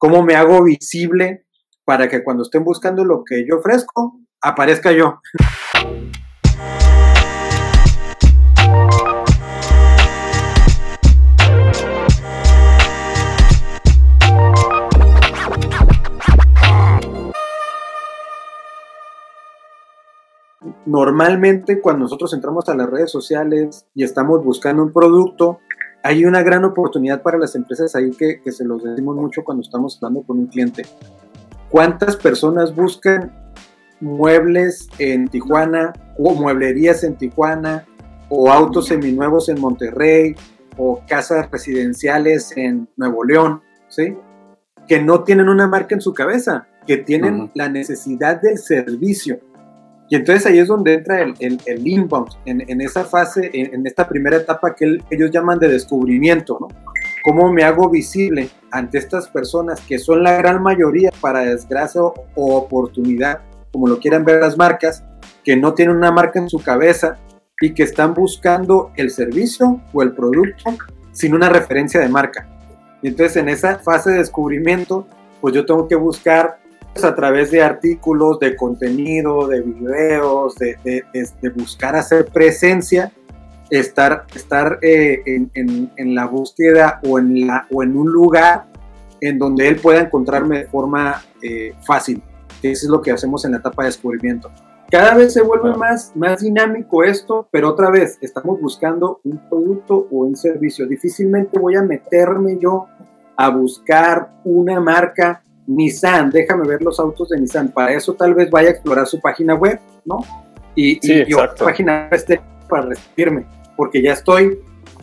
¿Cómo me hago visible para que cuando estén buscando lo que yo ofrezco, aparezca yo? Normalmente cuando nosotros entramos a las redes sociales y estamos buscando un producto, hay una gran oportunidad para las empresas ahí que, se los decimos mucho cuando estamos hablando con un cliente. ¿Cuántas personas buscan muebles en Tijuana o mueblerías en Tijuana o autos seminuevos en Monterrey o casas residenciales en Nuevo León, ¿sí? Que no tienen una marca en su cabeza, que tienen la necesidad del servicio. Y entonces ahí es donde entra el, el, inbound, en, esa fase, en, esta primera etapa que ellos llaman de descubrimiento, ¿no? ¿Cómo me hago visible ante estas personas que son la gran mayoría, para desgracia o, oportunidad, como lo quieran ver las marcas, que no tienen una marca en su cabeza y que están buscando el servicio o el producto sin una referencia de marca? Y entonces en esa fase de descubrimiento, pues yo tengo que buscar a través de artículos, de contenido, de videos, de, de, buscar hacer presencia, estar, estar eh, en, en, la búsqueda o en, la, o en un lugar en donde él pueda encontrarme de forma eh, fácil. Eso es lo que hacemos en la etapa de descubrimiento. Cada vez se vuelve más, más dinámico esto, pero otra vez estamos buscando un producto o un servicio. Difícilmente voy a meterme yo a buscar una marca Nissan, déjame ver los autos de Nissan. Para eso tal vez vaya a explorar su página web, ¿no? Y, y, página web esté para recibirme, porque ya estoy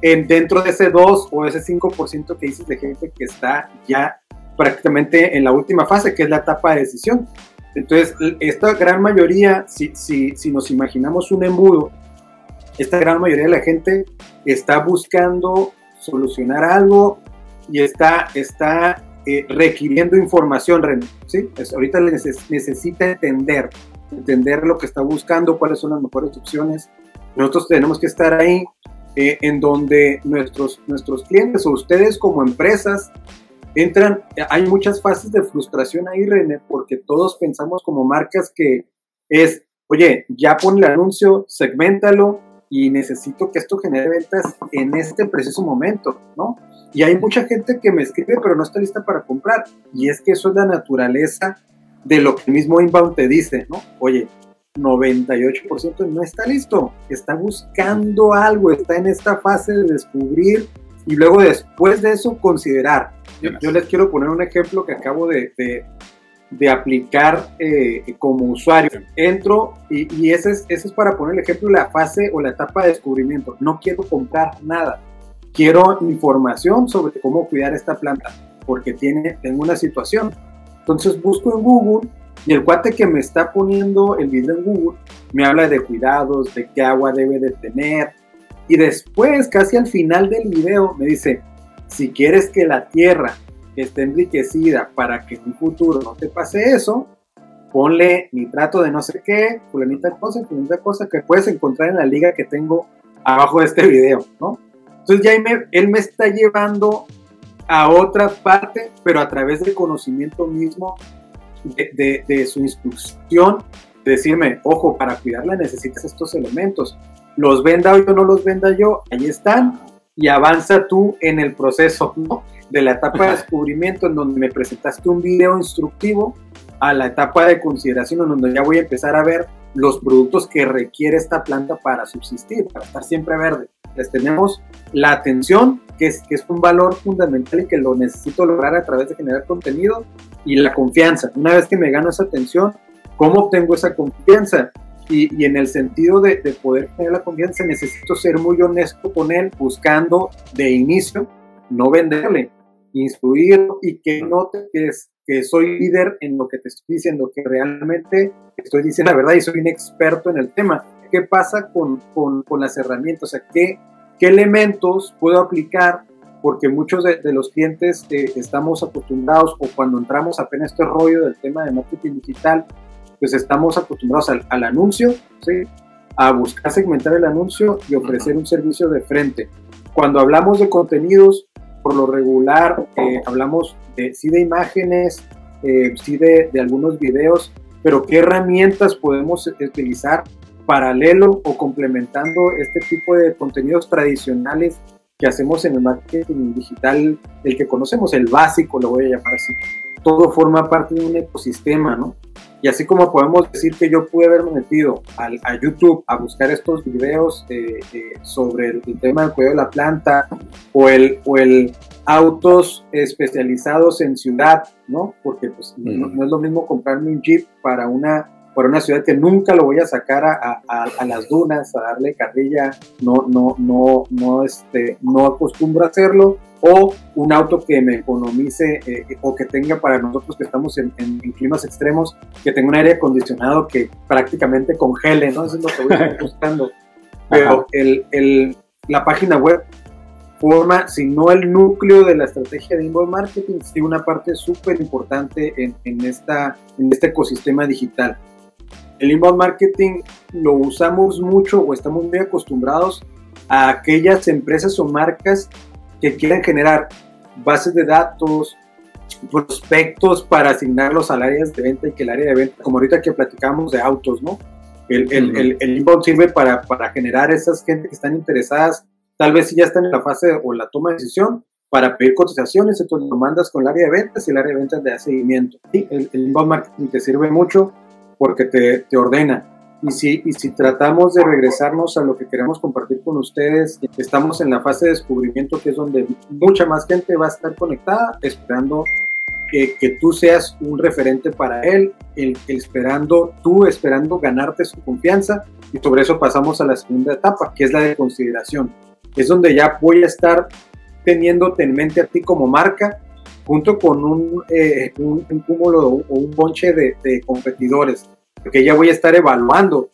en, dentro de ese 2 o ese 5% que dices de gente que está ya prácticamente en la última fase, que es la etapa de decisión. Entonces, esta gran mayoría, si, si, si nos imaginamos un embudo, esta gran mayoría de la gente está buscando solucionar algo y está, está eh, requiriendo información, ¿sí? ahorita necesita entender, entender lo que está buscando, cuáles son las mejores opciones. Nosotros tenemos que estar ahí eh, en donde nuestros, nuestros clientes o ustedes como empresas entran, hay muchas fases de frustración ahí, René, porque todos pensamos como marcas que es, oye, ya pon el anuncio, segmentalo y necesito que esto genere ventas en este preciso momento, ¿no? Y hay mucha gente que me escribe, pero no está lista para comprar. Y es que eso es la naturaleza de lo que el mismo inbound te dice, ¿no? Oye, 98% no está listo, está buscando algo, está en esta fase de descubrir y luego después de eso considerar. Yo, les quiero poner un ejemplo que acabo de, de, aplicar eh, como usuario. Entro y, y ese, es, ese es para poner el ejemplo, la fase o la etapa de descubrimiento. No quiero comprar nada quiero información sobre cómo cuidar esta planta, porque tiene, tengo una situación. Entonces busco en Google y el cuate que me está poniendo el video en Google me habla de cuidados, de qué agua debe de tener. Y después, casi al final del video, me dice, si quieres que la tierra esté enriquecida para que en un futuro no te pase eso, ponle nitrato de no sé qué, fulanita cosa, fulanita cosa que puedes encontrar en la liga que tengo abajo de este video, ¿no? Entonces ya él me, está llevando a otra parte, pero a través del conocimiento mismo de, su instrucción, de decirme, ojo, para cuidarla necesitas estos elementos. Los venda yo o no los venda yo, ahí están, y avanza tú en el proceso de la etapa de descubrimiento en donde me presentaste un video instructivo a la etapa de consideración en donde ya voy a empezar a ver los productos que requiere esta planta para subsistir, para estar siempre verde. Les tenemos la atención, que es, que es un valor fundamental y que lo necesito lograr a través de generar contenido, y la confianza. Una vez que me gano esa atención, ¿cómo obtengo esa confianza? Y, y en el sentido de, de, poder tener la confianza, necesito ser muy honesto con él, buscando de inicio no venderle, instruir y que note que, es, que soy líder en lo que te estoy diciendo, que realmente estoy diciendo la verdad y soy un experto en el tema. ¿Qué pasa con, con, con las herramientas? O sea, ¿qué, ¿qué elementos puedo aplicar? Porque muchos de, los clientes eh, estamos acostumbrados o cuando entramos apenas este rollo del tema de marketing digital, pues estamos acostumbrados al, al anuncio, ¿sí? a buscar segmentar el anuncio y ofrecer un servicio de frente. Cuando hablamos de contenidos, por lo regular eh, hablamos de, sí de imágenes, eh, sí de, de, algunos videos, pero qué herramientas podemos utilizar paralelo o complementando este tipo de contenidos tradicionales que hacemos en el marketing digital, el que conocemos, el básico, lo voy a llamar así. Todo forma parte de un ecosistema, ¿no? Y así como podemos decir que yo pude haberme metido al, a YouTube a buscar estos videos eh, eh, sobre el, tema del cuidado de la planta o el, o el autos especializados en ciudad, ¿no? Porque pues, no, no, es lo mismo comprarme un Jeep para una para una ciudad que nunca lo voy a sacar a, a, las dunas, a darle carrilla, no, no, no, no, este, no acostumbro a hacerlo, o un auto que me economice eh, o que tenga para nosotros que estamos en, en, climas extremos, que tenga un aire acondicionado que prácticamente congele, ¿no? Eso es lo que voy a estar buscando. Pero el, el, la página web forma, si no el núcleo de la estrategia de inbound marketing, sí una parte súper importante en, en, esta, en este ecosistema digital. El inbound marketing lo usamos mucho o estamos muy acostumbrados a aquellas empresas o marcas que quieran generar bases de datos, prospectos para asignarlos al área de venta y que el área de venta, como ahorita que platicamos de autos, ¿no? El, el, el, inbound sirve para, para, generar esas gente que están interesadas, tal vez si ya están en la fase o la toma de decisión, para pedir cotizaciones, entonces lo mandas con el área de ventas y el área de ventas le da seguimiento. Sí, el, el inbound marketing te sirve mucho porque te, te ordena. Y si, y si tratamos de regresarnos a lo que queremos compartir con ustedes, estamos en la fase de descubrimiento, que es donde mucha más gente va a estar conectada, esperando que, que tú seas un referente para él, el, esperando, tú esperando ganarte su confianza, y sobre eso pasamos a la segunda etapa, que es la de consideración. Es donde ya voy a estar teniéndote en mente a ti como marca junto con un, eh, un, cúmulo o un bonche de, de, competidores, porque ya voy a estar evaluando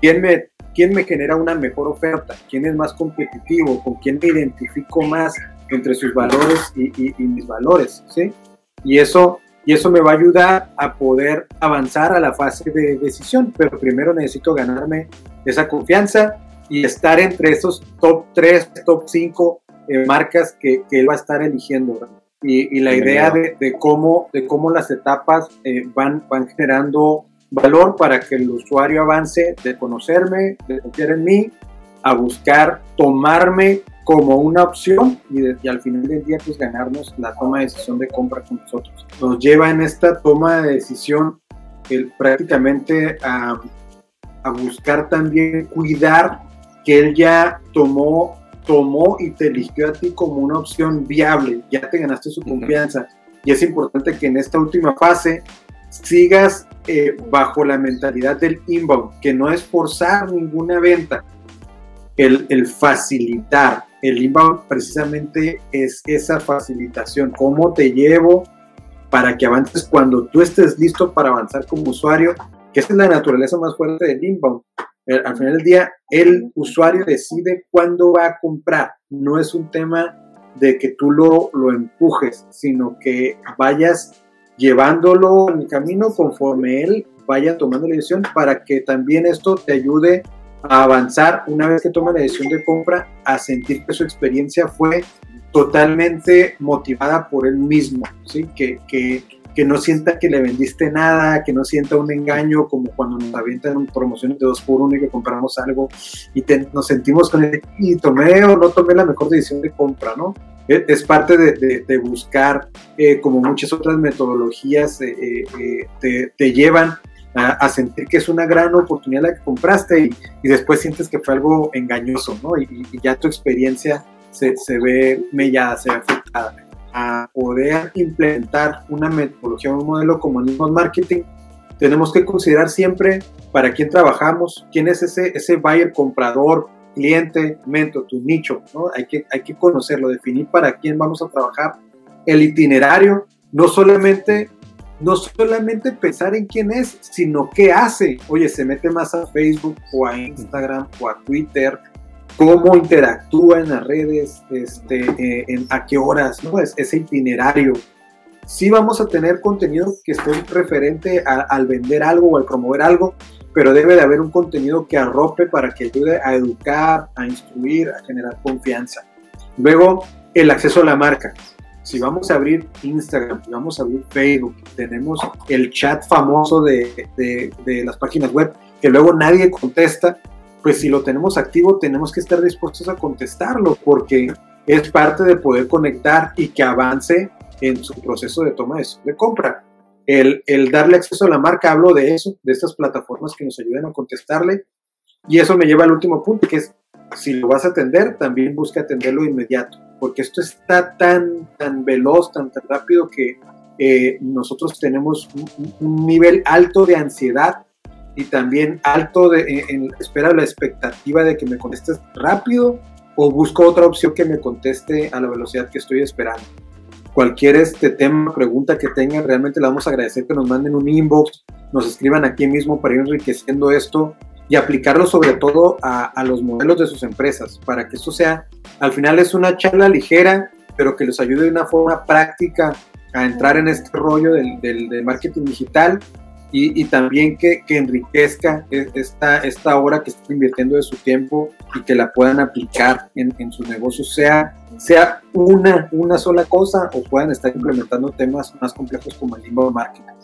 quién me, quién me genera una mejor oferta, quién es más competitivo, con quién me identifico más entre sus valores y, y, y mis valores, ¿sí? Y eso, y eso me va a ayudar a poder avanzar a la fase de decisión, pero primero necesito ganarme esa confianza y estar entre esos top 3, top 5 eh, marcas que, que, él va a estar eligiendo. ¿verdad? Y, y la idea de, de, cómo, de cómo las etapas eh, van, van generando valor para que el usuario avance de conocerme, de confiar en mí, a buscar tomarme como una opción y, de, y, al final del día pues ganarnos la toma de decisión de compra con nosotros. Nos lleva en esta toma de decisión el, prácticamente a, a buscar también cuidar que él ya tomó tomó y te eligió a ti como una opción viable, ya te ganaste su confianza. Y es importante que en esta última fase sigas eh, bajo la mentalidad del inbound, que no es forzar ninguna venta, el, el, facilitar. El inbound precisamente es esa facilitación, cómo te llevo para que avances cuando tú estés listo para avanzar como usuario, que esa es la naturaleza más fuerte del inbound. Eh, al final del día, el usuario decide cuándo va a comprar. No es un tema de que tú lo, lo empujes, sino que vayas llevándolo en el camino conforme él vaya tomando la decisión para que también esto te ayude a avanzar una vez que toma la decisión de compra, a sentir que su experiencia fue totalmente motivada por él mismo, ¿sí? que, que que no sienta que le vendiste nada, que no sienta un engaño como cuando nos avientan promociones de dos por uno y que compramos algo y nos sentimos con él y tomé o no tomé la mejor decisión de compra, ¿no? Es parte de, buscar, eh, como muchas otras metodologías, eh, eh, te, llevan a, sentir que es una gran oportunidad la que compraste y, y después sientes que fue algo engañoso, ¿no? Y, y ya tu experiencia se, se ve mellada, se ve afectada a poder implementar una metodología, un modelo como el marketing, tenemos que considerar siempre para quién trabajamos, quién es ese, ese buyer, comprador, cliente, mento, tu nicho, ¿no? Hay que, hay que conocerlo, definir para quién vamos a trabajar, el itinerario, no solamente, no solamente pensar en quién es, sino qué hace. Oye, se mete más a Facebook o a Instagram o a Twitter cómo interactúa en las redes, este, eh, en, a qué horas, ¿no? Es, ese itinerario. Sí vamos a tener contenido que esté referente a, al vender algo o al promover algo, pero debe de haber un contenido que arrope para que ayude a educar, a instruir, a generar confianza. Luego, el acceso a la marca. Si vamos a abrir Instagram, si vamos a abrir Facebook, tenemos el chat famoso de, de, las páginas web que luego nadie contesta, pues si lo tenemos activo tenemos que estar dispuestos a contestarlo porque es parte de poder conectar y que avance en su proceso de toma de, de compra. El, el, darle acceso a la marca, hablo de eso, de estas plataformas que nos ayudan a contestarle. Y eso me lleva al último punto, que es, si lo vas a atender, también busca atenderlo inmediato, porque esto está tan, tan veloz, tan, tan rápido que eh, nosotros tenemos un, nivel alto de ansiedad y también alto de en, espera la expectativa de que me contestes rápido o busco otra opción que me conteste a la velocidad que estoy esperando. Cualquier este tema, pregunta que tengan, realmente le vamos a agradecer que nos manden un inbox, nos escriban aquí mismo para ir enriqueciendo esto y aplicarlo sobre todo a, los modelos de sus empresas, para que esto sea, al final es una charla ligera, pero que les ayude de una forma práctica a entrar en este rollo del, del marketing digital y, también que, enriquezca e, esta, esta hora que están invirtiendo de su tiempo y que la puedan aplicar en, en sus negocios, sea, sea una, una sola cosa o puedan estar implementando temas más complejos como el inbound marketing.